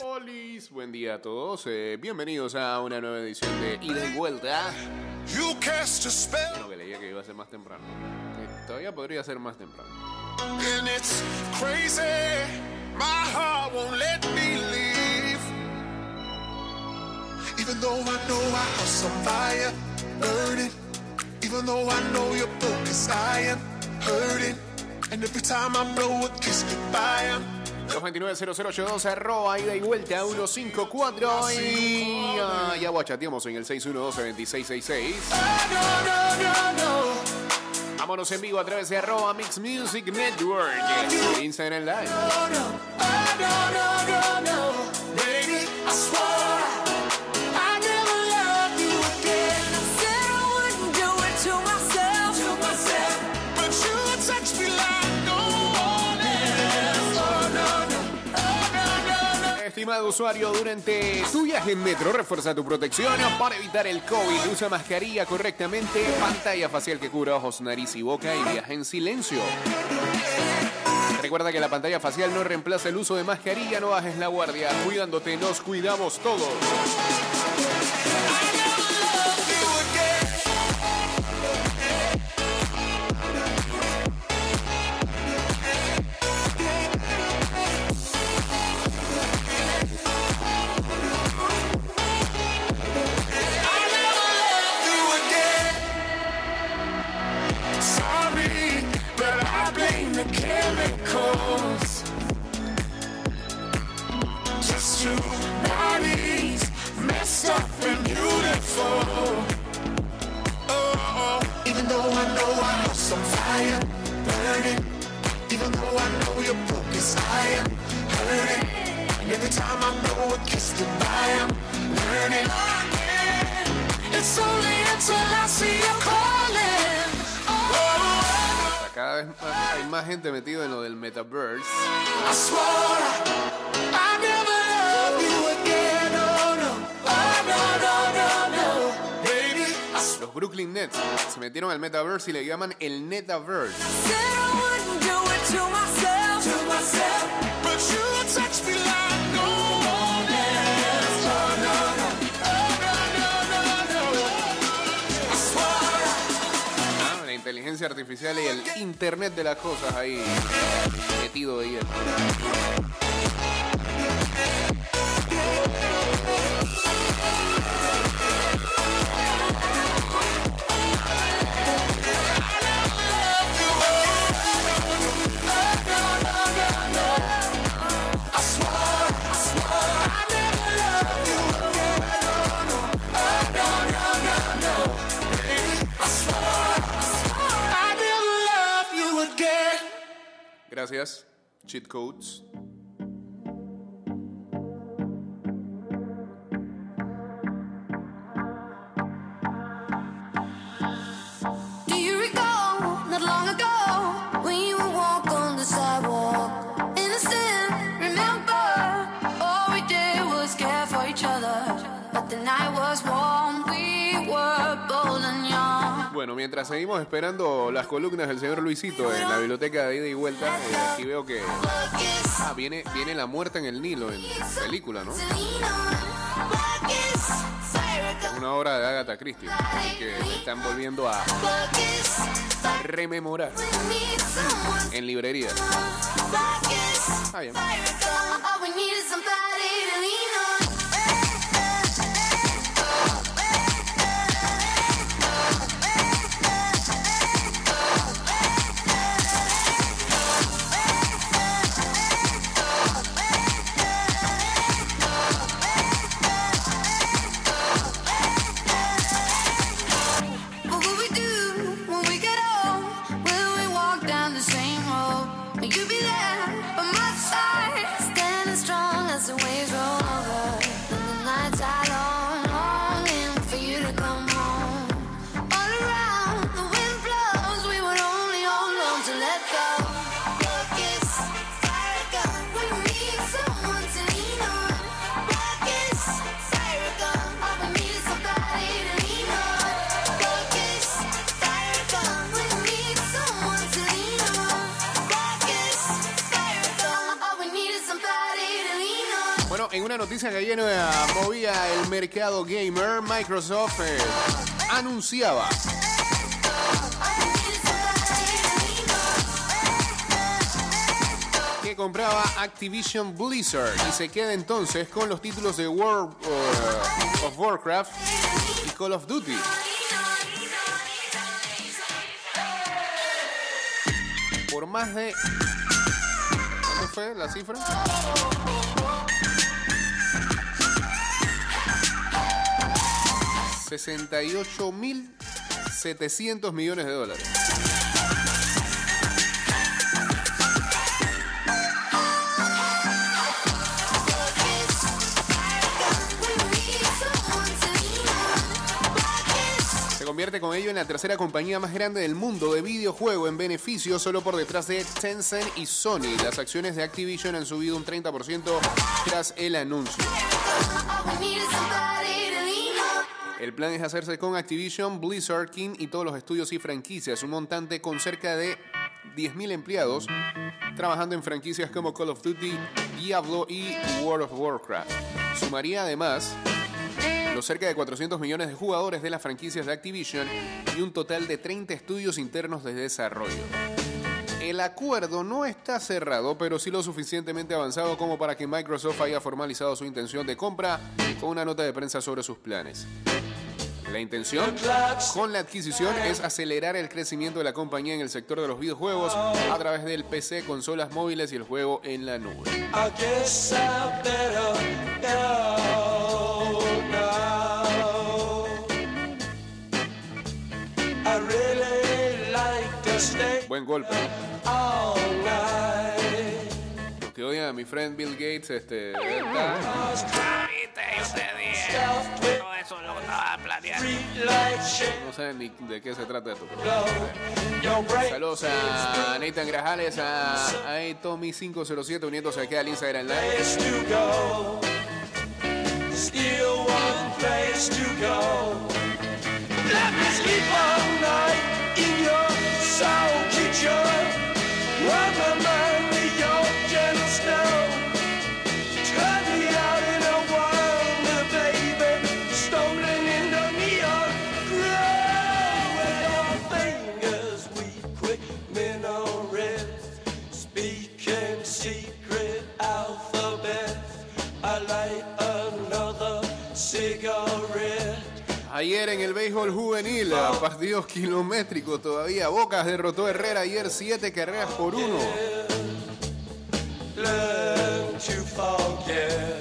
Polis, buen día a todos. eh, bienvenidos a una nueva edición de Ida y Vuelta. You cast a spell, Bueno, que leía que iba a ser más temprano. Eh, todavía podría ser más temprano. and it's crazy. My heart won't let me leave. Even though I know our house on fire, burning. Even though I know you're broke, 'cause I am hurting. And every time I blow a kiss goodbye, I'm 229-0082, arroba ida y vuelta 154 y ah, ya guachateamos en el 612-2666. no, no, no, no. Vámonos en vivo a través de arroba Mix Music Network, Instagram Live. Estimado usuario, durante tu viaje en metro, refuerza tu protección para evitar el COVID. Usa mascarilla correctamente, pantalla facial que cubra ojos, nariz y boca y viaja en silencio. Recuerda que la pantalla facial no reemplaza el uso de mascarilla, no bajes la guardia. Cuidándote, nos cuidamos todos. Metieron al metaverse y le llaman el Netaverse. Oh oh Ah, La inteligencia artificial y el internet de las cosas ahí metido ahí. Gracias. Cheat codes. Mientras seguimos esperando las columnas del señor Luisito en la biblioteca de ida y vuelta, eh, aquí veo que ah, viene, viene La Muerta en el Nilo en película, ¿no? Una obra de Agatha Christie, que están volviendo a rememorar en librería. Ah, bien. Noticia que movía el mercado gamer, Microsoft eh, anunciaba que compraba Activision Blizzard y se queda entonces con los títulos de World eh, of Warcraft y Call of Duty. Por más de... ¿Cuánto fue la cifra? 68.700 millones de dólares. Se convierte con ello en la tercera compañía más grande del mundo de videojuego en beneficio, solo por detrás de Tencent y Sony. Las acciones de Activision han subido un 30% tras el anuncio. El plan es hacerse con Activision, Blizzard, King y todos los estudios y franquicias, un montante con cerca de 10.000 empleados trabajando en franquicias como Call of Duty, Diablo y World of Warcraft. Sumaría además los cerca de 400 millones de jugadores de las franquicias de Activision y un total de 30 estudios internos de desarrollo. El acuerdo no está cerrado, pero sí lo suficientemente avanzado como para que Microsoft haya formalizado su intención de compra con una nota de prensa sobre sus planes. La intención con la adquisición es acelerar el crecimiento de la compañía en el sector de los videojuegos a través del PC, consolas móviles y el juego en la nube. I guess Lo que oye a mi friend Bill Gates, este, está- Todo eso lo estaba planeando. no sé ni de qué se trata esto. pero- Saludos a Nathan Grajales, a, a Tommy507 uniéndose aquí al Instagram Live. Still one place to go. Let me sleep all night in your soul kitchen. Run my mind Ayer en el béisbol juvenil, a partidos kilométricos todavía, Bocas derrotó a Herrera ayer siete carreras por uno.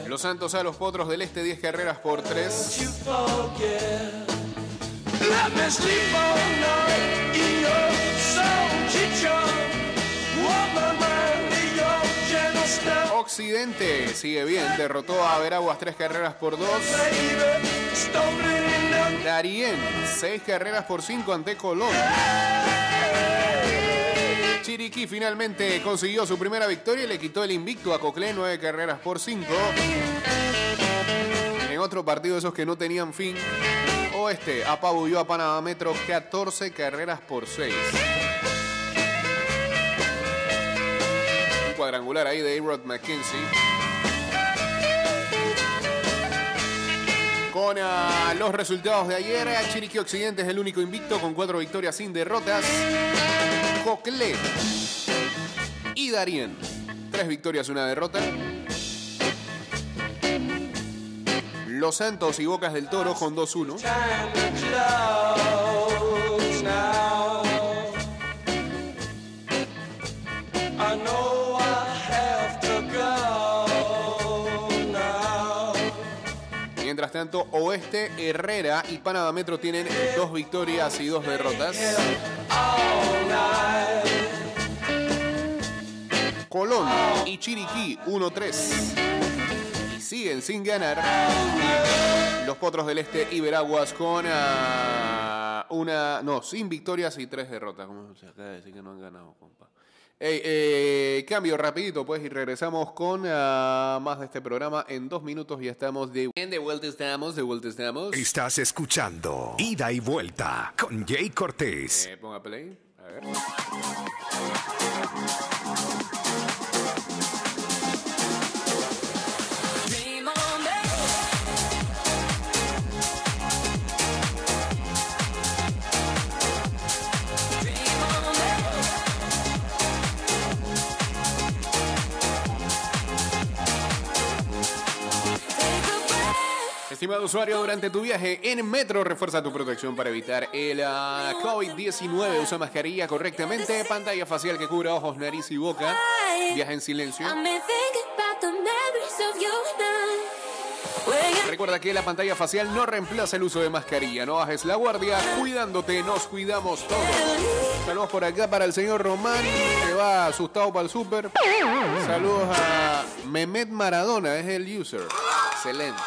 Los Santos a los Potros del Este 10 carreras por 3. Occidente sigue bien, derrotó a Veraguas tres carreras por dos. Darien, seis carreras por cinco ante Colón. Chiriquí finalmente consiguió su primera victoria y le quitó el invicto a Coclé, nueve carreras por cinco. En otro partido esos que no tenían fin, Oeste apabulló a Panamá Metro 14 carreras por 6. Cuadrangular ahí de A-Rod McKenzie. Con ah, los resultados de ayer, ah, Chiriquí Occidente es el único invicto con cuatro victorias sin derrotas. Coclé y Darien, tres victorias, una derrota. Los Santos y Bocas del Toro con 2-1. Tanto, Oeste, Herrera y Panamá Metro tienen dos victorias y dos derrotas. Colón y Chiriquí 1-3. Y siguen sin ganar. Los Potros del Este y Veraguas con ah, una. No, sin victorias y tres derrotas. ¿Cómo se acaba de decir que no han ganado, compa? Ey, eh, cambio rapidito, pues, y regresamos con ah, más de este programa. En dos minutos ya estamos de... De vuelta estamos, de vuelta estamos. Estás escuchando Ida y Vuelta con Jay Cortés. Eh, ponga play. A ver. Estimado usuario, durante tu viaje en metro, refuerza tu protección para evitar el ah, COVID-19. Usa mascarilla correctamente, pantalla facial que cubra ojos, nariz y boca. Viaja en silencio. Recuerda que la pantalla facial no reemplaza el uso de mascarilla. No bajes la guardia, cuidándote, nos cuidamos todos. Saludos por acá para el señor Román, que va asustado para el súper. Saludos a Mehmet Maradona, es el user. Excelente.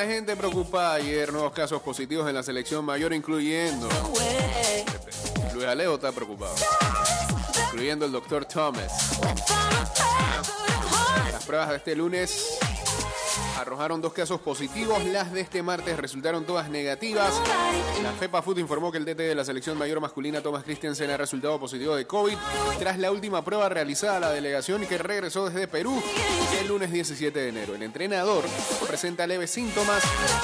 La gente preocupada ayer, nuevos casos positivos en la selección mayor, incluyendo. Luis Alejo está preocupado, incluyendo el doctor Thomas. Las pruebas de este lunes arrojaron dos casos positivos, las de este martes resultaron todas negativas. La FEPA Food informó que el DT de la selección mayor masculina Thomas Christiansen ha resultado positivo de COVID tras la última prueba realizada a la delegación que regresó desde Perú el lunes 17 de enero. El entrenador presenta leves síntomas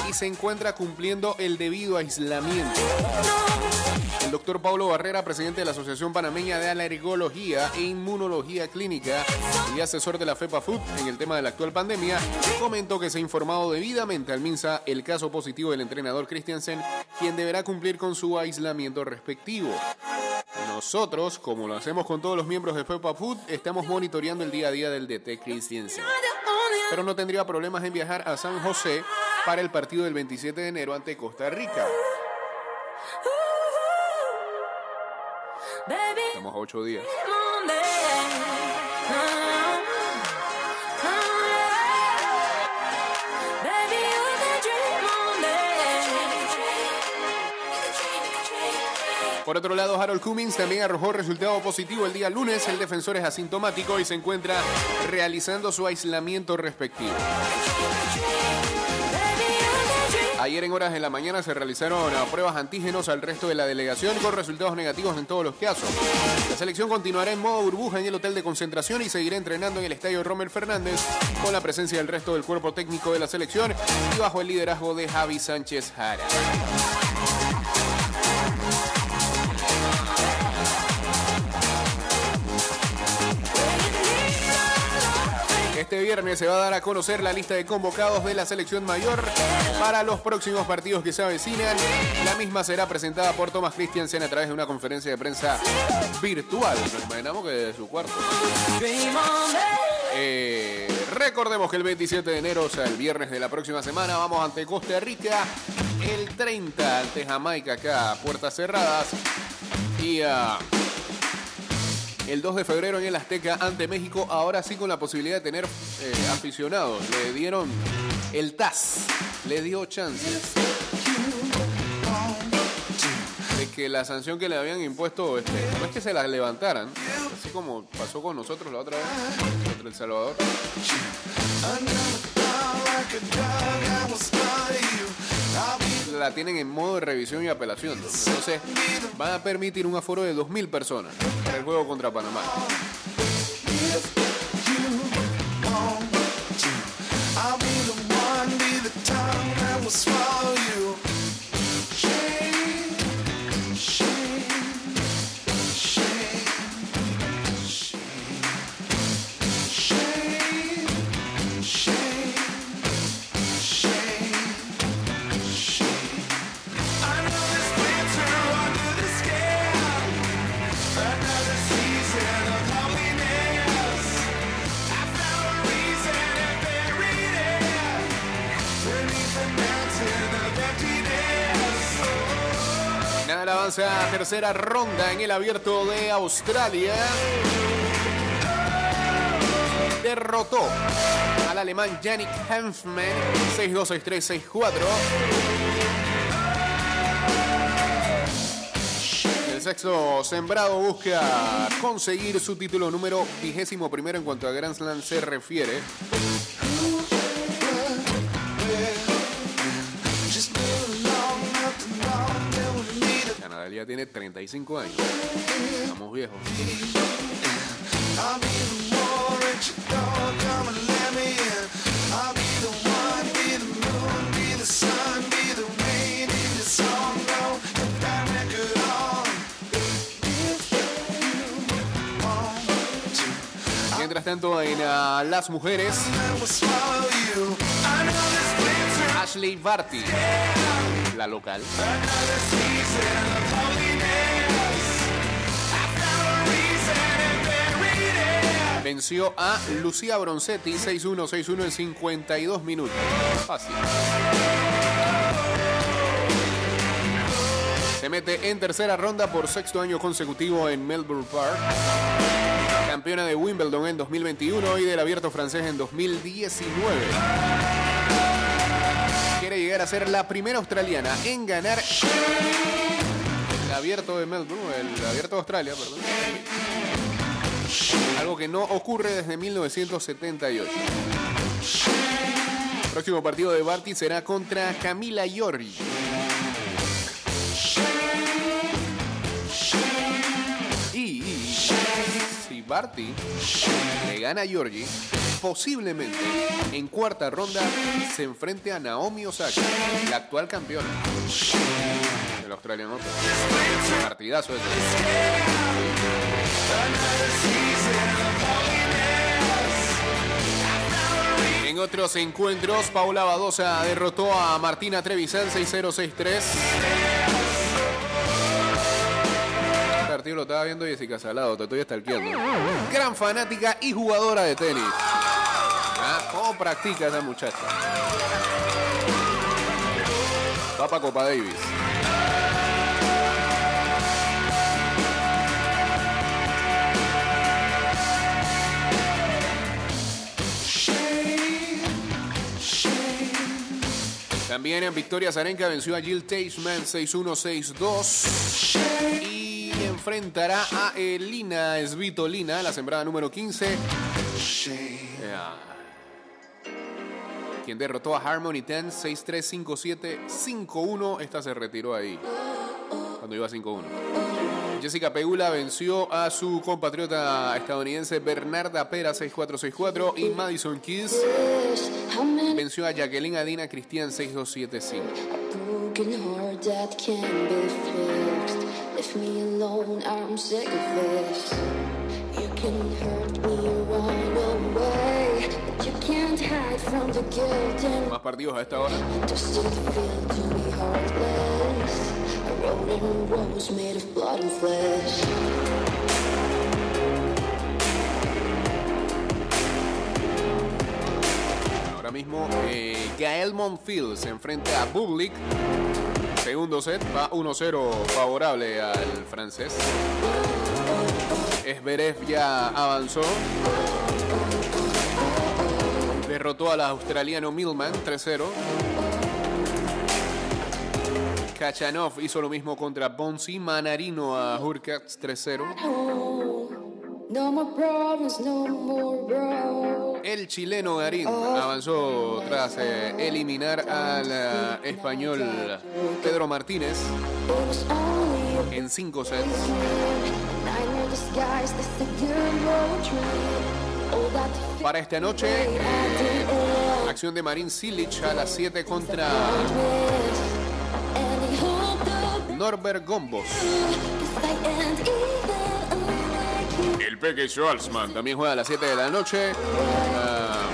y se encuentra cumpliendo el debido aislamiento. El doctor Pablo Barrera, presidente de la Asociación Panameña de Alergología e Inmunología Clínica y asesor de la FEPA Food en el tema de la actual pandemia, comentó que se ha informado debidamente al MINSA el caso positivo del entrenador Christiansen, quien deberá cumplir con su aislamiento respectivo. Nosotros, como lo hacemos con todos los miembros de FEPA Food, estamos monitoreando el día a día del DT Christiansen. Pero no tendría problemas en viajar a San José para el partido del 27 de enero ante Costa Rica. Estamos a ocho días. Por otro lado, Harold Cummings también arrojó resultado positivo el día lunes. El defensor es asintomático y se encuentra realizando su aislamiento respectivo. Ayer en horas de la mañana se realizaron pruebas antígenos al resto de la delegación con resultados negativos en todos los casos. La selección continuará en modo burbuja en el hotel de concentración y seguirá entrenando en el estadio Romer Fernández con la presencia del resto del cuerpo técnico de la selección y bajo el liderazgo de Javi Sánchez Jara. Este viernes se va a dar a conocer la lista de convocados de la selección mayor para los próximos partidos que se avecinan. La misma será presentada por Thomas Christiansen a través de una conferencia de prensa virtual. Nos imaginamos que de su cuarto. Eh, recordemos que el 27 de enero, o sea, el viernes de la próxima semana, vamos ante Costa Rica. El 30 ante Jamaica acá, puertas cerradas. Y ah, el 2 de febrero en el Azteca ante México, ahora sí con la posibilidad de tener eh, aficionados. Le dieron el TAS, le dio chances. De que la sanción que le habían impuesto, este, no es que se la levantaran, así como pasó con nosotros la otra vez contra El Salvador. La tienen en modo de revisión y apelación. Entonces, van a permitir un aforo de 2.000 personas para el juego contra Panamá. Avanza a tercera ronda en el abierto de Australia. Derrotó al alemán Yannick Hanfmann 6-2, 6-3, 6-4. El sexto sembrado busca conseguir su título número vigésimo primero en cuanto a Grand Slam se refiere. tiene 35 años. Estamos viejos. Mientras tanto, en uh, Las Mujeres. Ashley Barty, la local, venció a Lucía Bronzetti 6-1, 6-1 en 52 minutos. Fácil. Se mete en tercera ronda por sexto año consecutivo en Melbourne Park. Campeona de Wimbledon en 2021 y del Abierto francés en 2019. Llegar a ser la primera australiana en ganar el Abierto de Melbourne, el Abierto de Australia, perdón. Algo que no ocurre desde 1978. Próximo partido de Barty será contra Camila Giorgi. Barty le gana a Giorgi, posiblemente en cuarta ronda se enfrente a Naomi Osaka, la actual campeona del Australian Open. Partidazo ese. En otros encuentros, Paula Badosa derrotó a Martina Trevisan 6-0-6-3. Partido lo estaba viendo Jessica Salado, te estoy stalkeando. Gran fanática y jugadora de tenis. Ah, ¿Cómo practica esa muchacha? Va para Copa Davis. También en Victoria Zarenka venció a Jill Teichman 6-1-6-2 y enfrentará a Elina Svitolina, la sembrada número 15. Ya. Quien derrotó a Harmony 10 6-3, 5-7, 5-1. Esta se retiró ahí cuando iba 5-1. Jessica Pegula venció a su compatriota estadounidense Bernarda Pera 6-4-6-4 y Madison Keys venció a Jacqueline Adina Cristian 6-2-7-5. Broken heart that can't be fixed? Leave me alone, I'm sick of this. You can hurt me, run away, but you can't hide from the guilt and Más partidos a esta hora. Does it feel to be heartless? I wrote in rose made of blood and flesh. Ahora mismo eh, Gael Monfils se enfrenta a Bublik. Segundo set va 1-0 favorable al francés. Esberev ya avanzó. Derrotó al australiano Millman 3-0. Kachanov hizo lo mismo contra Bonsi. Manarino a Hurkacz 3-0. Oh, no more problems, no more. El chileno Garín avanzó tras eh, eliminar al eh, español Pedro Martínez en cinco sets. Para esta noche, eh, acción de Marín Silic a las 7 contra Norbert Gombos. Peque Schwarzman también juega a las 7 de la noche. Ah,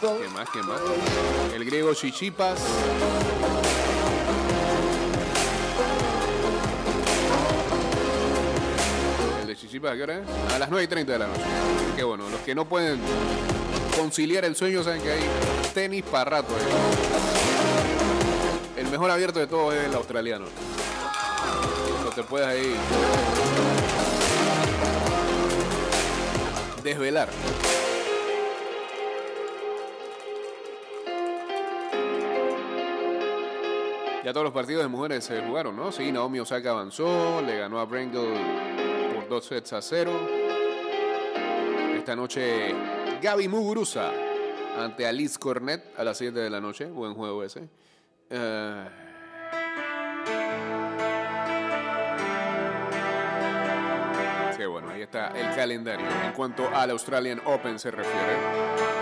¿Qué más? ¿Qué más? El griego Chichipas. ¿El de Chichipas a qué hora es? A las 9 y 30 de la noche. Qué bueno, los que no pueden conciliar el sueño saben que hay tenis para rato. ahí. El mejor abierto de todos es el australiano. No te puedes ahí desvelar. Ya todos los partidos de mujeres se jugaron, ¿no? Sí, Naomi Osaka avanzó, le ganó a Brengel por dos sets a cero. Esta noche Gaby Muguruza ante Alice Cornet a las 7 de la noche. Buen juego ese. Eh, Sí, bueno, ahí está el calendario en cuanto al Australian Open se refiere.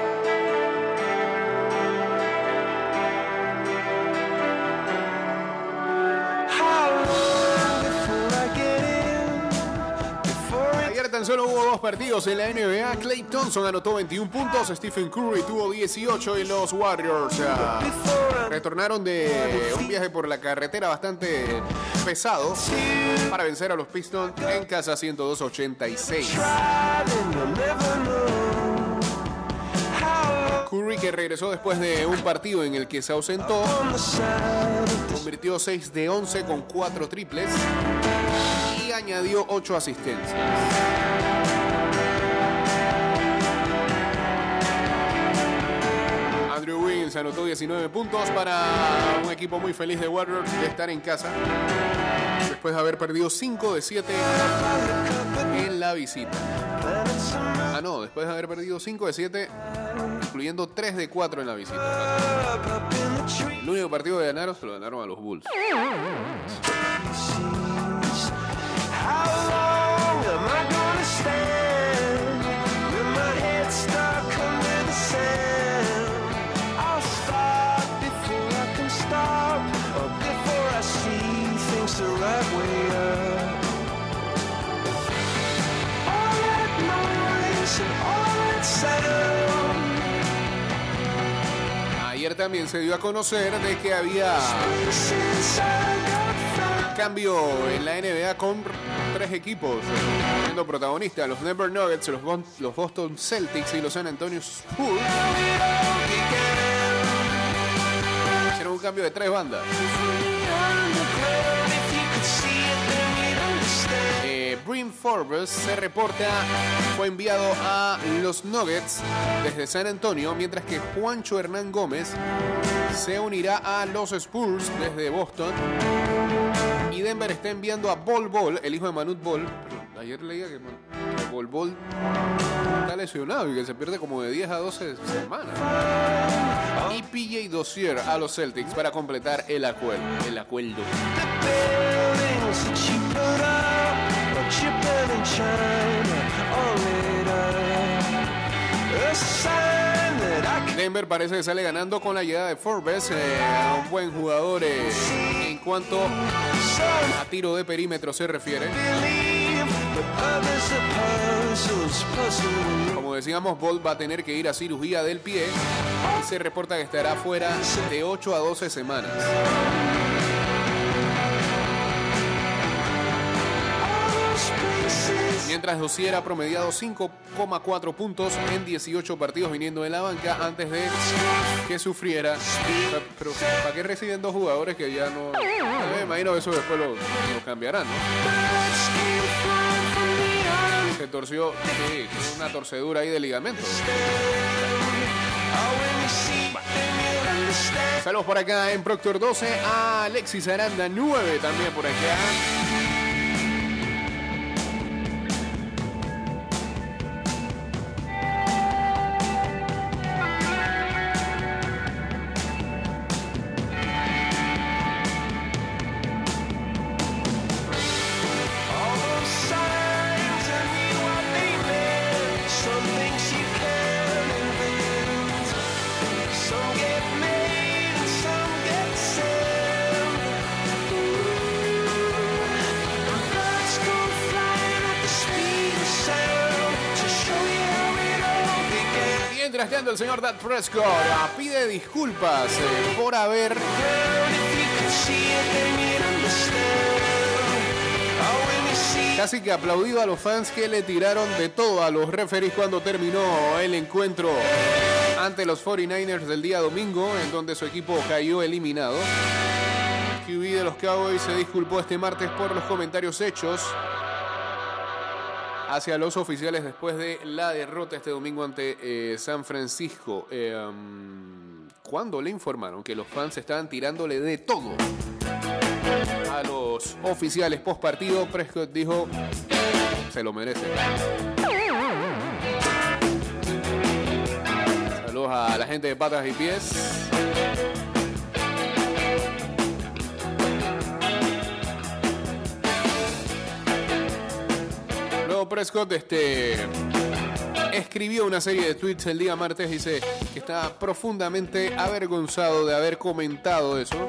Solo hubo dos partidos en la NBA. Clay Thompson anotó 21 puntos, Stephen Curry tuvo 18 y los Warriors ah, retornaron de un viaje por la carretera bastante pesado para vencer a los Pistons en casa 102-86. Curry que regresó después de un partido en el que se ausentó, convirtió 6 de 11 con 4 triples añadió 8 asistencias. Andrew Wiggins anotó 19 puntos para un equipo muy feliz de Warriors de estar en casa después de haber perdido 5 de 7 en la visita. Ah, no, después de haber perdido 5 de 7, incluyendo 3 de 4 en la visita. El único partido que ganaron se lo ganaron a los Bulls. Ayer también se dio a conocer de que había cambio en la NBA con tres equipos siendo protagonistas, los Denver Nuggets, los, Boston Celtics y los San Antonio Spurs. Hicieron un cambio de tres bandas. Eh, Brim Forbes se reporta fue enviado a los Nuggets desde San Antonio, mientras que Juancho Hernán Gómez se unirá a los Spurs desde Boston. Y Denver está enviando a Bol Bol, el hijo de Manute Bol. Ayer leía que, que Bol Bol está lesionado y que se pierde como de 10 a 12 semanas. Y PJ Dozier a los Celtics para completar el acuerdo. El acuerdo. Denver parece que sale ganando con la llegada de Forbes, eh, un buen jugador eh, en cuanto a tiro de perímetro se refiere. Como decíamos, Bolt va a tener que ir a cirugía del pie y se reporta que estará fuera de 8 a 12 semanas. Mientras Dozier ha promediado 5,4 puntos en 18 partidos viniendo de la banca antes de que sufriera. Pero, ¿para qué reciben dos jugadores que ya no.? Me imagino que eso después lo, lo cambiarán, ¿no? Se torció, sí, una torcedura ahí de ligamento. Saludos por acá en Proctor 12 a Alexis Aranda 9 también por acá. El señor Dad Prescott pide disculpas eh, por haber casi que aplaudido a los fans que le tiraron de todo a los referees cuando terminó el encuentro ante los 49ers del día domingo, en donde su equipo cayó eliminado. QB de los Cowboys se disculpó este martes por los comentarios hechos hacia los oficiales después de la derrota este domingo ante eh, San Francisco. Eh, um, cuando le informaron que los fans estaban tirándole de todo a los oficiales post partido, Prescott dijo: Se lo merece. Saludos a la gente de patas y pies. Prescott este, escribió una serie de tweets el día martes. Dice que está profundamente avergonzado de haber comentado eso.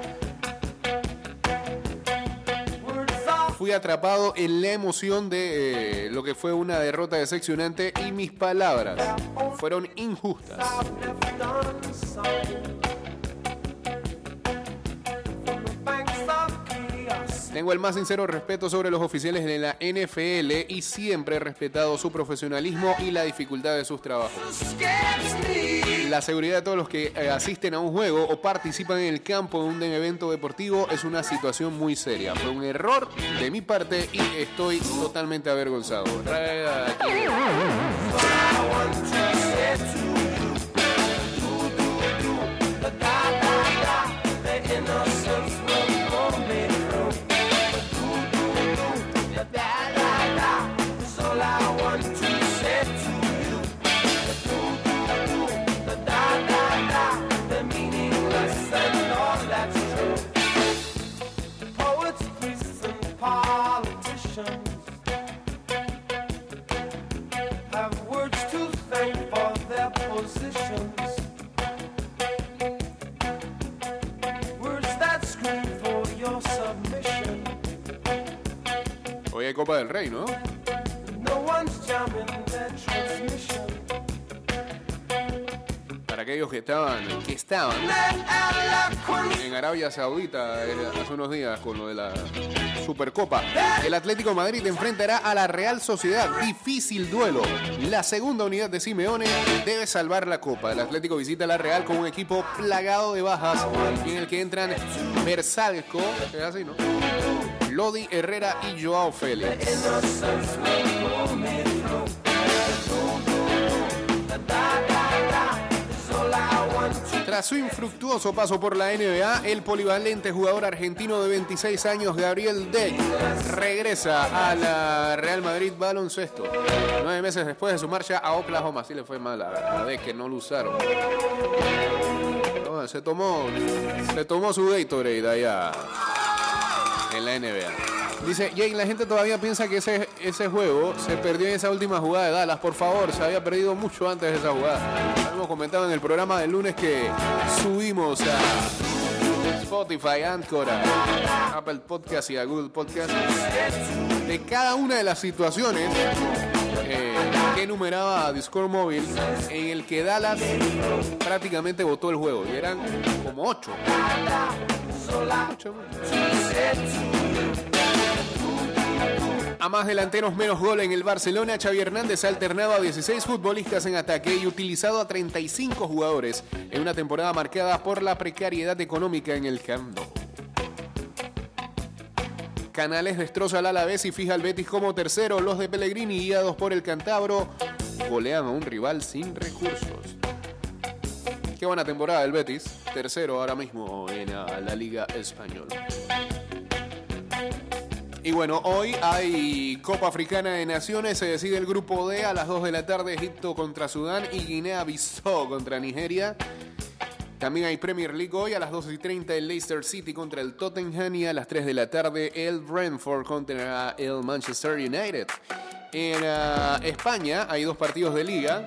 fui atrapado en la emoción de eh, lo que fue una derrota decepcionante y mis palabras fueron injustas. Tengo el más sincero respeto sobre los oficiales de la NFL y siempre he respetado su profesionalismo y la dificultad de sus trabajos. La seguridad de todos los que eh, asisten a un juego o participan en el campo de un evento deportivo es una situación muy seria. Fue un error de mi parte y estoy totalmente avergonzado. Copa del Rey, ¿no? Para aquellos que estaban, que estaban Eloquence en Arabia Saudita eh, hace unos días con lo de la Supercopa. El Atlético de Madrid enfrentará a la Real Sociedad. Difícil duelo. La segunda unidad de Simeone debe salvar la Copa. El Atlético visita a la Real con un equipo plagado de bajas en el que entran Versalco, es así, ¿no? Lodi Herrera y Joao Félix. Tras su infructuoso paso por la NBA, el polivalente jugador argentino de 26 años, Gabriel Deck, regresa a la Real Madrid Baloncesto. Nueve meses después de su marcha a Oklahoma, así le fue mal a, Deck, que no lo usaron. Se tomó, se tomó su Gatorade allá la NBA. Dice, Jake, la gente todavía piensa que ese, ese juego se perdió en esa última jugada de Dallas. Por favor, se había perdido mucho antes de esa jugada. Hemos comentado en el programa del lunes que subimos a Spotify, Anchor, a Apple Podcast y a Google Podcast de cada una de las situaciones que enumeraba Discord Móvil en el que Dallas prácticamente votó el juego. Y eran como ocho. Ocho, A más delanteros, menos gol en el Barcelona, Xavi Hernández ha alternado a 16 futbolistas en ataque y utilizado a 35 jugadores en una temporada marcada por la precariedad económica en el Camp Nou. Canales destroza al Alavés y fija al Betis como tercero. Los de Pellegrini, guiados por el Cantabro, golean a un rival sin recursos. Qué buena temporada del Betis. Tercero ahora mismo en ah, la Liga Española. Y bueno, hoy hay Copa Africana de Naciones. Se decide el grupo D a las 2 de la tarde. Egipto contra Sudán y Guinea-Bissau contra Nigeria. También hay Premier League hoy a las 2 y 30 el Leicester City contra el Tottenham y a las 3 de la tarde el Brentford contra el Manchester United. En ah, España hay dos partidos de liga.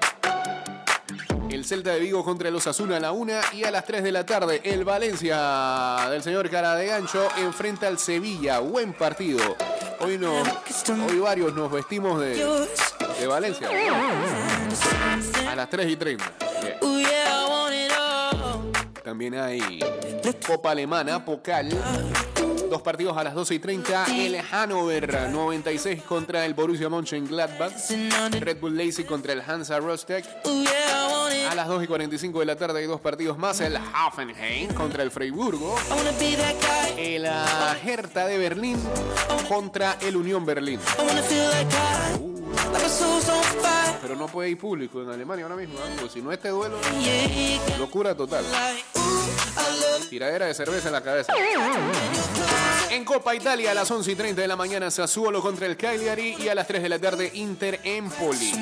El Celta de Vigo contra el Osasuna a la 1 y a las 3 de la tarde el Valencia del señor Cara de Gancho enfrenta al Sevilla. Buen partido. Hoy, no, hoy varios nos vestimos de, de Valencia. A las 3 y 30. También hay Copa Alemana, Pokal. Dos partidos a las 12 y 30. El Hannover 96 contra el Borussia Mönchengladbach. Red Bull Leipzig contra el Hansa Rostock. A las 2 y 45 de la tarde hay dos partidos más. El Hoffenheim contra el Freiburgo. El Hertha de Berlín contra el Unión Berlín. I Pero no puede ir público en Alemania ahora mismo. ¿eh? Si no este duelo, locura total. Tiradera de cerveza en la cabeza. En Copa Italia a las 11 y 30 de la mañana Sassuolo contra el Cagliari y a las 3 de la tarde Inter Empoli.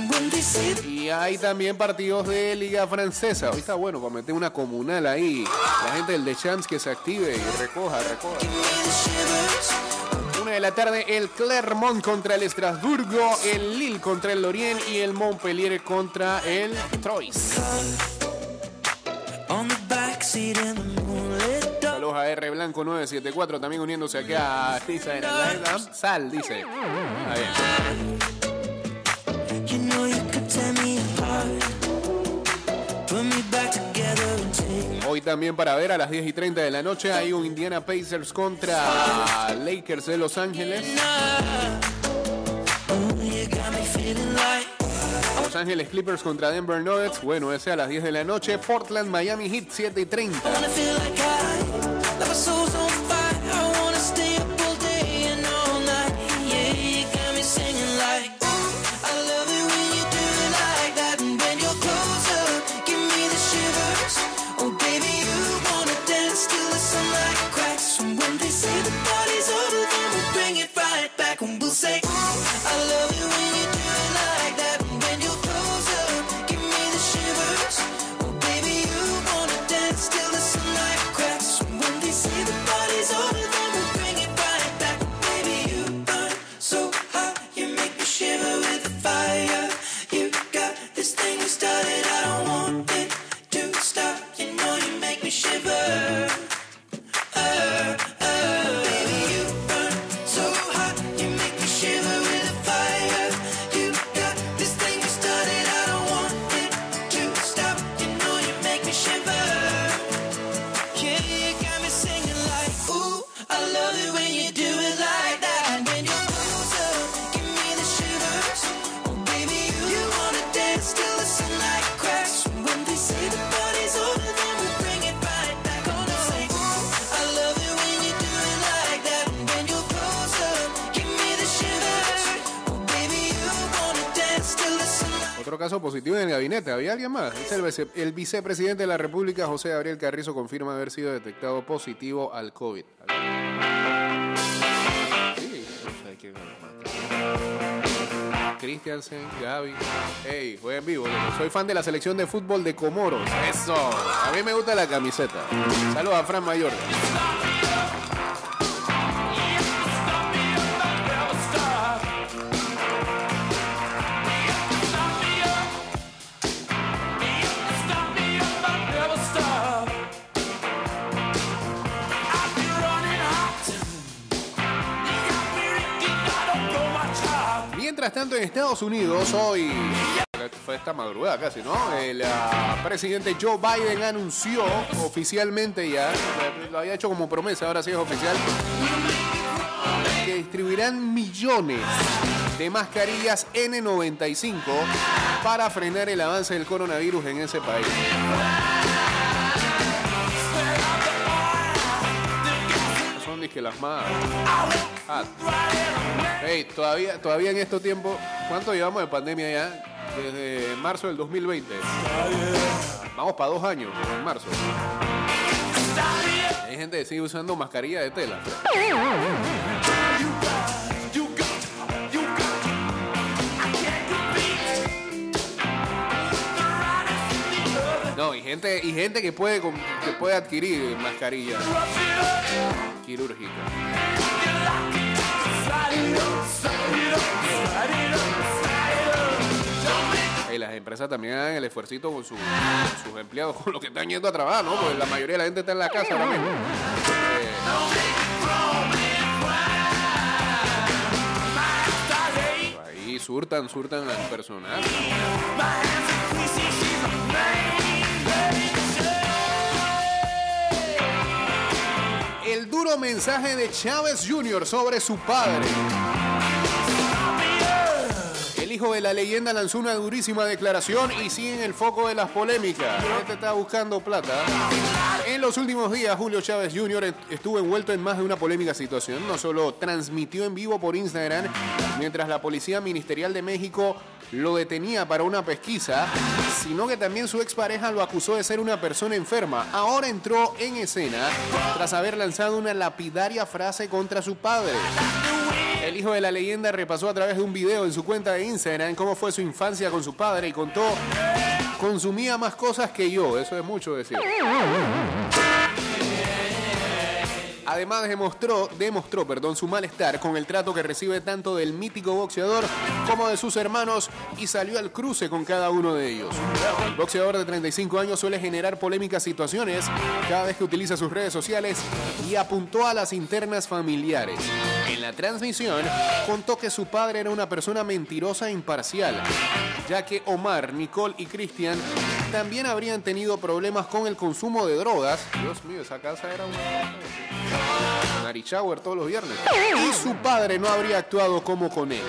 Y hay también partidos de Liga Francesa. Hoy está bueno para meter una comunal ahí. La gente del The Champs que se active y recoja, recoja. De la tarde el Clermont contra el Estrasburgo, el Lille contra el Lorient y el Montpellier contra el Troyes. Saludos a R Blanco 974 también uniéndose acá a Sal, dice. Está bien. Hoy también para ver a las 10 y 30 de la noche hay un Indiana Pacers contra Lakers de Los Ángeles. Los Ángeles Clippers contra Denver Nuggets. Bueno, ese a las 10 de la noche. Portland Miami Heat 7 y 30. En el gabinete. ¿Había alguien más? El, vice- el vicepresidente de la República, José Gabriel Carrizo, confirma haber sido detectado positivo al COVID. Christiansen, Gaby. Hey, juega en vivo. Soy fan de la selección de fútbol de Comoros. Eso. A mí me gusta la camiseta. Saludos a Fran Mayor. Mientras tanto, en Estados Unidos, hoy. Fue esta madrugada casi, ¿no? El ah, presidente Joe Biden anunció oficialmente ya, lo había hecho como promesa, ahora sí es oficial, que distribuirán millones de mascarillas N95 para frenar el avance del coronavirus en ese país. Dizque las más. Hey, todavía, todavía en estos tiempos, ¿cuánto llevamos de pandemia ya? Desde marzo del 2020. Vamos para dos años, en marzo. Hay gente que sigue usando mascarilla de tela. Y gente que puede, que puede adquirir mascarilla quirúrgica. Y las empresas también hagan el esfuercito con, su- con sus empleados, con los que están yendo a trabajar, ¿no? Porque la mayoría de la gente está en la casa ahora. Eh, ahí surtan, surtan al personal. El duro mensaje de Chávez Jr. sobre su padre. El hijo de la leyenda lanzó una durísima declaración y sigue en el foco de las polémicas. Este está buscando plata. En los últimos días, Julio Chávez Jr. est- estuvo envuelto en más de una polémica situación. No solo transmitió en vivo por Instagram mientras la Policía Ministerial de México lo detenía para una pesquisa, sino que también su expareja lo acusó de ser una persona enferma. Ahora entró en escena tras haber lanzado una lapidaria frase contra su padre. El hijo de la leyenda repasó a través de un video en su cuenta de Instagram cómo fue su infancia con su padre y contó, consumía más cosas que yo, eso es mucho decir. Además demostró, demostró perdón, su malestar con el trato que recibe tanto del mítico boxeador como de sus hermanos y salió al cruce con cada uno de ellos. El boxeador de 35 años suele generar polémicas situaciones cada vez que utiliza sus redes sociales y apuntó a las internas familiares. En la transmisión contó que su padre era una persona mentirosa e imparcial, ya que Omar, Nicole y Cristian también habrían tenido problemas con el consumo de drogas. Dios mío, esa casa era una... Mary Shower todos los viernes. Y su padre no habría actuado como con él.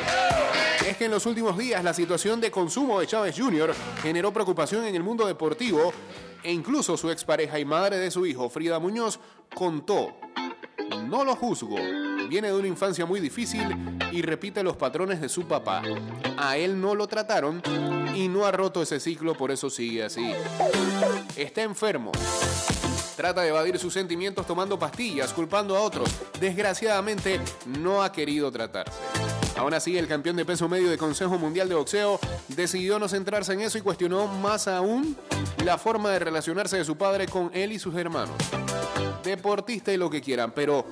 Es que en los últimos días la situación de consumo de Chávez Jr. generó preocupación en el mundo deportivo e incluso su expareja y madre de su hijo, Frida Muñoz, contó, no lo juzgo, viene de una infancia muy difícil y repite los patrones de su papá. A él no lo trataron y no ha roto ese ciclo, por eso sigue así. Está enfermo. Trata de evadir sus sentimientos tomando pastillas, culpando a otros. Desgraciadamente, no ha querido tratarse. Aún así, el campeón de peso medio de Consejo Mundial de Boxeo decidió no centrarse en eso y cuestionó más aún la forma de relacionarse de su padre con él y sus hermanos. Deportista y lo que quieran, pero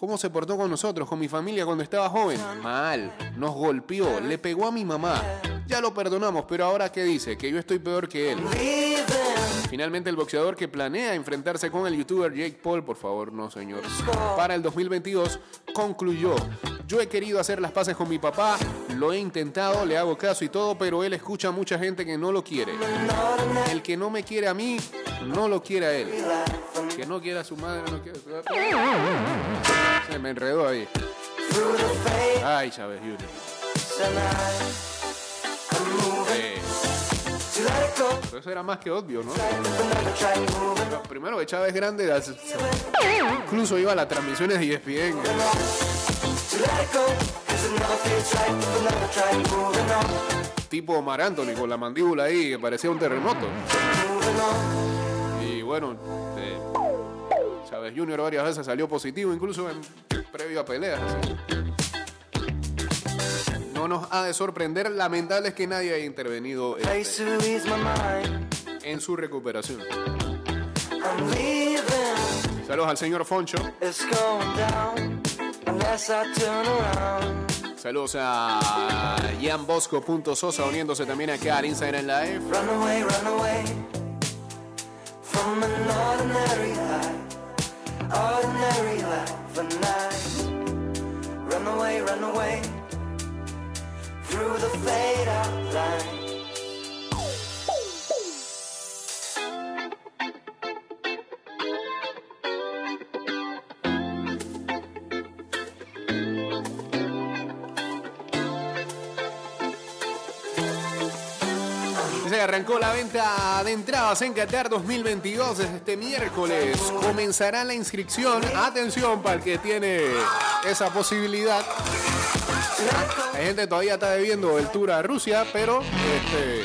¿cómo se portó con nosotros, con mi familia cuando estaba joven? Mal, nos golpeó, le pegó a mi mamá. Ya lo perdonamos, pero ahora ¿qué dice? Que yo estoy peor que él. Finalmente el boxeador que planea enfrentarse con el youtuber Jake Paul, por favor, no señor, para el 2022, concluyó, yo he querido hacer las paces con mi papá, lo he intentado, le hago caso y todo, pero él escucha a mucha gente que no lo quiere. El que no me quiere a mí, no lo quiere a él. Que no quiera a su madre, no quiere a su Se me enredó ahí. Ay, Chávez. Eh, pero eso era más que obvio, ¿no? Primero que Chávez Grande incluso iba a las transmisiones de ESPN. Tipo Omar Anthony con la mandíbula ahí que parecía un terremoto. Y bueno, Jr. varias veces salió positivo, incluso en previo a peleas. No nos ha de sorprender, lamentable es que nadie haya intervenido en su recuperación. Saludos al señor Foncho. Saludos a Bosco.sosa uniéndose también acá al Instagram Live. Run away, run away from an ordinary ordinary life a night. Run away, run away through the fade out line. La venta de entradas en Qatar 2022 desde este miércoles. Comenzará la inscripción. Atención para el que tiene esa posibilidad. Hay gente todavía está debiendo el tour a Rusia, pero este,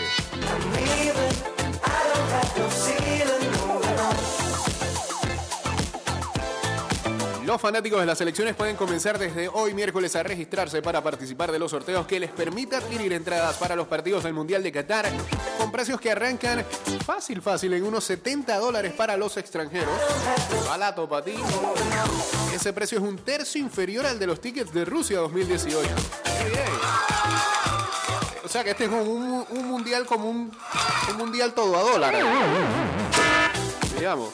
Los fanáticos de las selecciones pueden comenzar desde hoy miércoles a registrarse para participar de los sorteos que les permita adquirir entradas para los partidos del Mundial de Qatar con precios que arrancan fácil, fácil en unos 70 dólares para los extranjeros. Barato para ti. Ese precio es un tercio inferior al de los tickets de Rusia 2018. Qué bien. O sea que este es un, un mundial como un, un mundial todo a dólar. Digamos.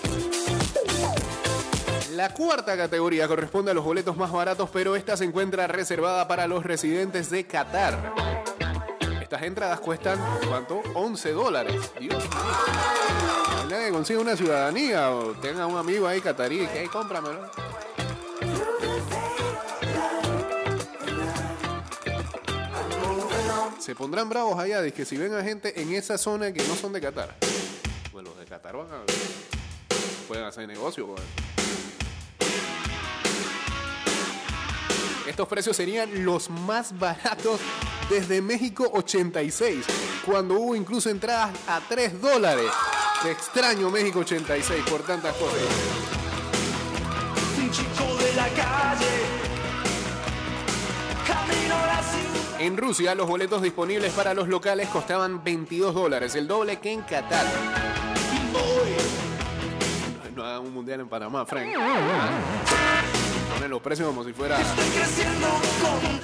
La cuarta categoría corresponde a los boletos más baratos, pero esta se encuentra reservada para los residentes de Qatar. Estas entradas cuestan, ¿cuánto? 11 dólares. Dios mío. Que consiga una ciudadanía o tenga un amigo ahí catarí que "Hey, cómpramelo. Se pondrán bravos allá de que si ven a gente en esa zona que no son de Qatar. Bueno, los de Qatar van a... pueden hacer negocio con Estos precios serían los más baratos desde México 86, cuando hubo incluso entradas a 3 dólares. Te extraño México 86 por tantas cosas. En Rusia, los boletos disponibles para los locales costaban 22 dólares, el doble que en Qatar. no hagan un mundial en Panamá, Frank. Ponen los precios como si fuera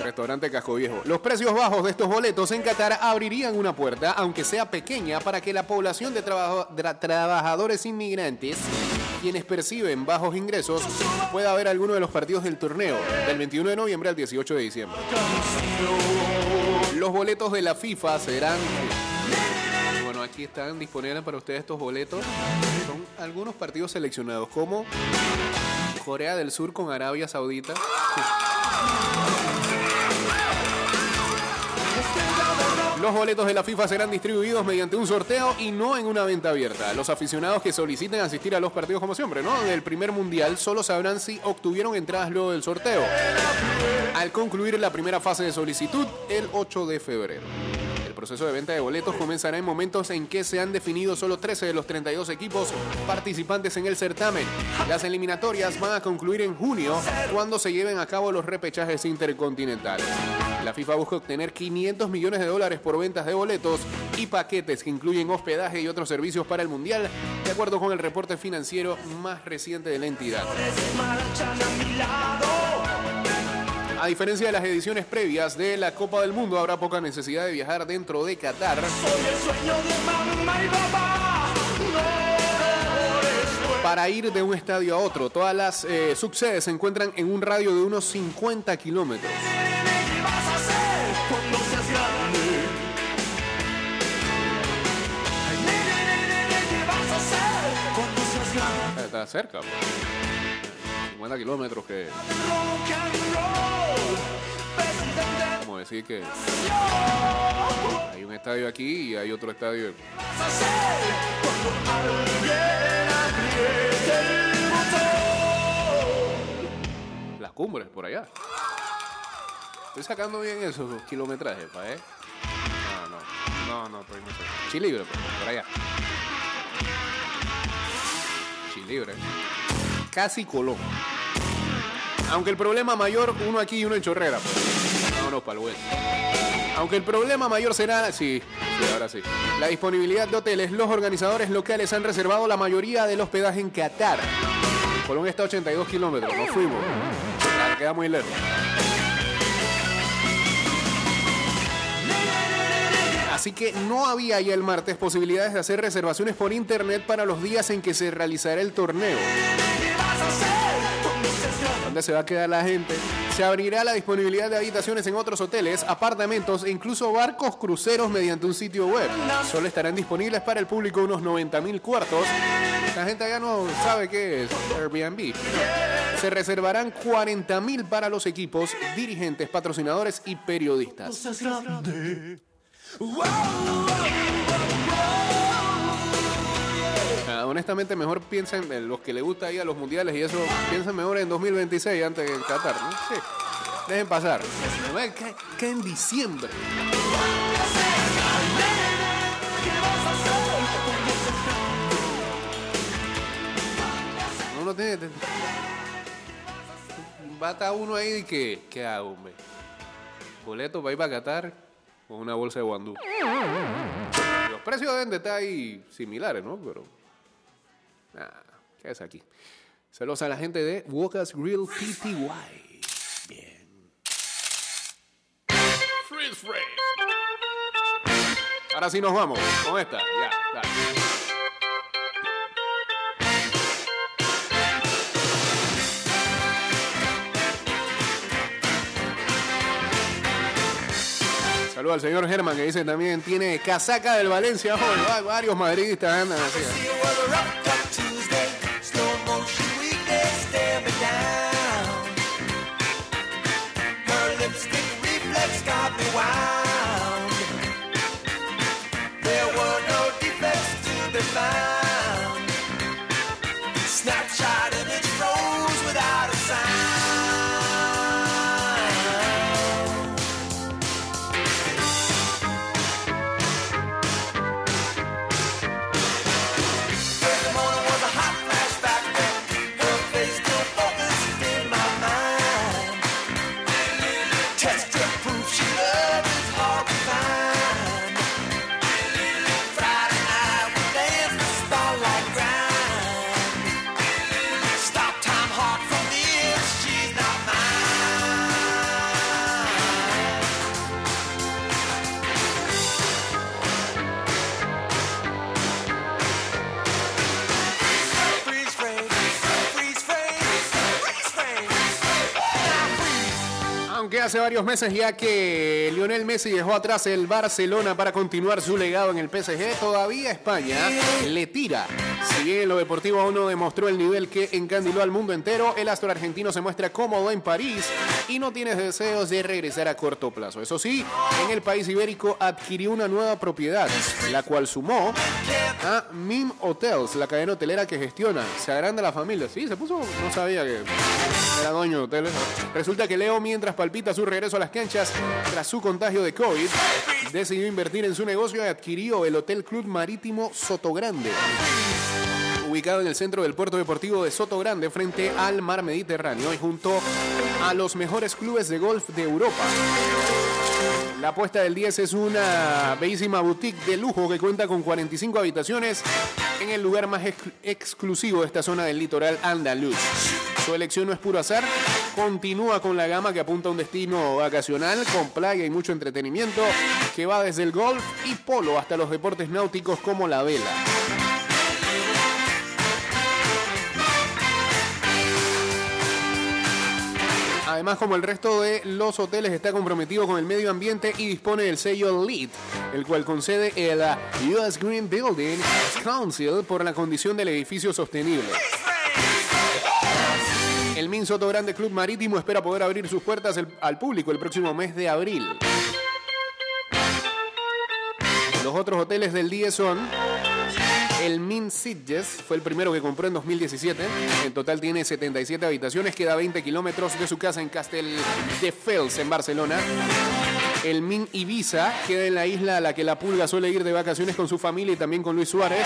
restaurante Casco Viejo. Los precios bajos de estos boletos en Qatar abrirían una puerta, aunque sea pequeña, para que la población de trabajo- tra- trabajadores inmigrantes, quienes perciben bajos ingresos, pueda ver alguno de los partidos del torneo, del 21 de noviembre al 18 de diciembre. Los boletos de la FIFA serán... Bueno, aquí están disponibles para ustedes estos boletos. Son algunos partidos seleccionados, como Corea del Sur con Arabia Saudita. Los boletos de la FIFA serán distribuidos mediante un sorteo y no en una venta abierta. Los aficionados que soliciten asistir a los partidos, como siempre, ¿no? Del primer mundial solo sabrán si obtuvieron entradas luego del sorteo. Al concluir la primera fase de solicitud, el 8 de febrero. El proceso de venta de boletos comenzará en momentos en que se han definido solo 13 de los 32 equipos participantes en el certamen. Las eliminatorias van a concluir en junio, cuando se lleven a cabo los repechajes intercontinentales. La FIFA busca obtener 500 millones de dólares por ventas de boletos y paquetes que incluyen hospedaje y otros servicios para el Mundial, de acuerdo con el reporte financiero más reciente de la entidad. A diferencia de las ediciones previas de la Copa del Mundo, habrá poca necesidad de viajar dentro de Qatar para ir de un estadio a otro. Todas las eh, subsedes se encuentran en un radio de unos 50 kilómetros. Está cerca. pues. 50 kilómetros que... Decir que hay un estadio aquí y hay otro estadio. Las cumbres por allá. Estoy sacando bien esos kilometrajes, pa, ¿eh? No, no, no, no, estoy muy cerca. Chilibre, pues, por allá. Chilibre. Casi Colón. Aunque el problema mayor, uno aquí y uno en Chorrera. Pues. Vámonos para. Aunque el problema mayor será, sí, sí, ahora sí, la disponibilidad de hoteles, los organizadores locales han reservado la mayoría del hospedaje en Qatar. Colón está a 82 kilómetros, no fuimos. Ya, queda muy lejos. Así que no había ya el martes posibilidades de hacer reservaciones por internet para los días en que se realizará el torneo. ¿Dónde se va a quedar la gente? Se abrirá la disponibilidad de habitaciones en otros hoteles, apartamentos e incluso barcos cruceros mediante un sitio web. Solo estarán disponibles para el público unos 90.000 cuartos. La gente allá no sabe qué es Airbnb. Se reservarán 40.000 para los equipos, dirigentes, patrocinadores y periodistas. Honestamente, mejor piensen en los que le gusta ir a los mundiales y eso, piensen mejor en 2026 antes que en Qatar, ¿no? Sí. Dejen pasar. Que, que en diciembre. Uno tiene. te- Va a estar uno ahí y que. ¿Qué hago, hombre? Boleto para ir para Qatar o una bolsa de guandú. Los precios deben de estar ahí similares, ¿no? Pero. Ah, ¿Qué es aquí? Saludos a la gente de Walker's Grill PTY. Bien. Freeze Frame. Ahora sí nos vamos con esta. Ya, dale. Saludos al señor Germán que dice también tiene casaca del Valencia hoy. Va- Varios madridistas andan así. Hace varios meses ya que Lionel Messi dejó atrás el Barcelona para continuar su legado en el PSG, todavía España le tira. Si bien en lo deportivo aún no demostró el nivel que encandiló al mundo entero, el astro argentino se muestra cómodo en París y no tiene deseos de regresar a corto plazo. Eso sí, en el país ibérico adquirió una nueva propiedad, la cual sumó a Mim Hotels, la cadena hotelera que gestiona. Se agranda la familia. Sí, se puso, no sabía que era dueño de hoteles. Resulta que Leo, mientras palpita su regreso a las canchas tras su contagio de COVID, decidió invertir en su negocio y adquirió el Hotel Club Marítimo Sotogrande ubicado en el centro del puerto deportivo de Soto Grande, frente al mar Mediterráneo y junto a los mejores clubes de golf de Europa. La apuesta del 10 es una bellísima boutique de lujo que cuenta con 45 habitaciones en el lugar más ex- exclusivo de esta zona del litoral andaluz. Su elección no es puro azar, continúa con la gama que apunta a un destino vacacional con playa y mucho entretenimiento que va desde el golf y polo hasta los deportes náuticos como la vela. Además, como el resto de los hoteles, está comprometido con el medio ambiente y dispone del sello LEED, el cual concede el uh, US Green Building Council por la condición del edificio sostenible. El Min Soto Grande Club Marítimo espera poder abrir sus puertas al público el próximo mes de abril. Los otros hoteles del día son el Min Sitges, fue el primero que compró en 2017. En total tiene 77 habitaciones, queda a 20 kilómetros de su casa en Castel de Fels, en Barcelona. El Min Ibiza queda en la isla a la que la pulga suele ir de vacaciones con su familia y también con Luis Suárez.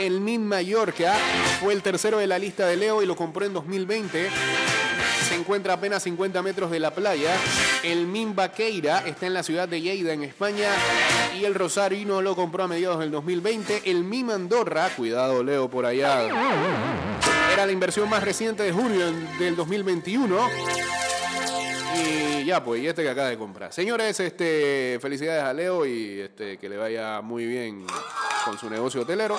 El Min Mallorca fue el tercero de la lista de Leo y lo compró en 2020 se encuentra a apenas 50 metros de la playa. El Min Baqueira está en la ciudad de Lleida, en España. Y el Rosarino lo compró a mediados del 2020. El Min Andorra, cuidado Leo por allá, era la inversión más reciente de junio del 2021. Y ya, pues, y este que acaba de comprar. Señores, este, felicidades a Leo y este, que le vaya muy bien con su negocio hotelero.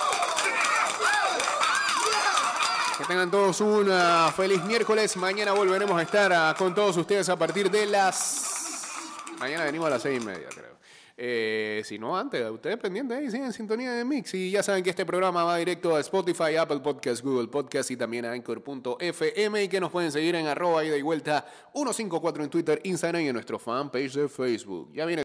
Que tengan todos un ah, feliz miércoles. Mañana volveremos a estar ah, con todos ustedes a partir de las. Mañana venimos a las seis y media, creo. Eh, si no, antes, ustedes pendientes ahí, siguen en sintonía de Mix. Y ya saben que este programa va directo a Spotify, Apple Podcast, Google Podcast y también a Anchor.fm. Y que nos pueden seguir en arroba ida y vuelta 154 en Twitter, Instagram y en nuestro fanpage de Facebook. Ya viene.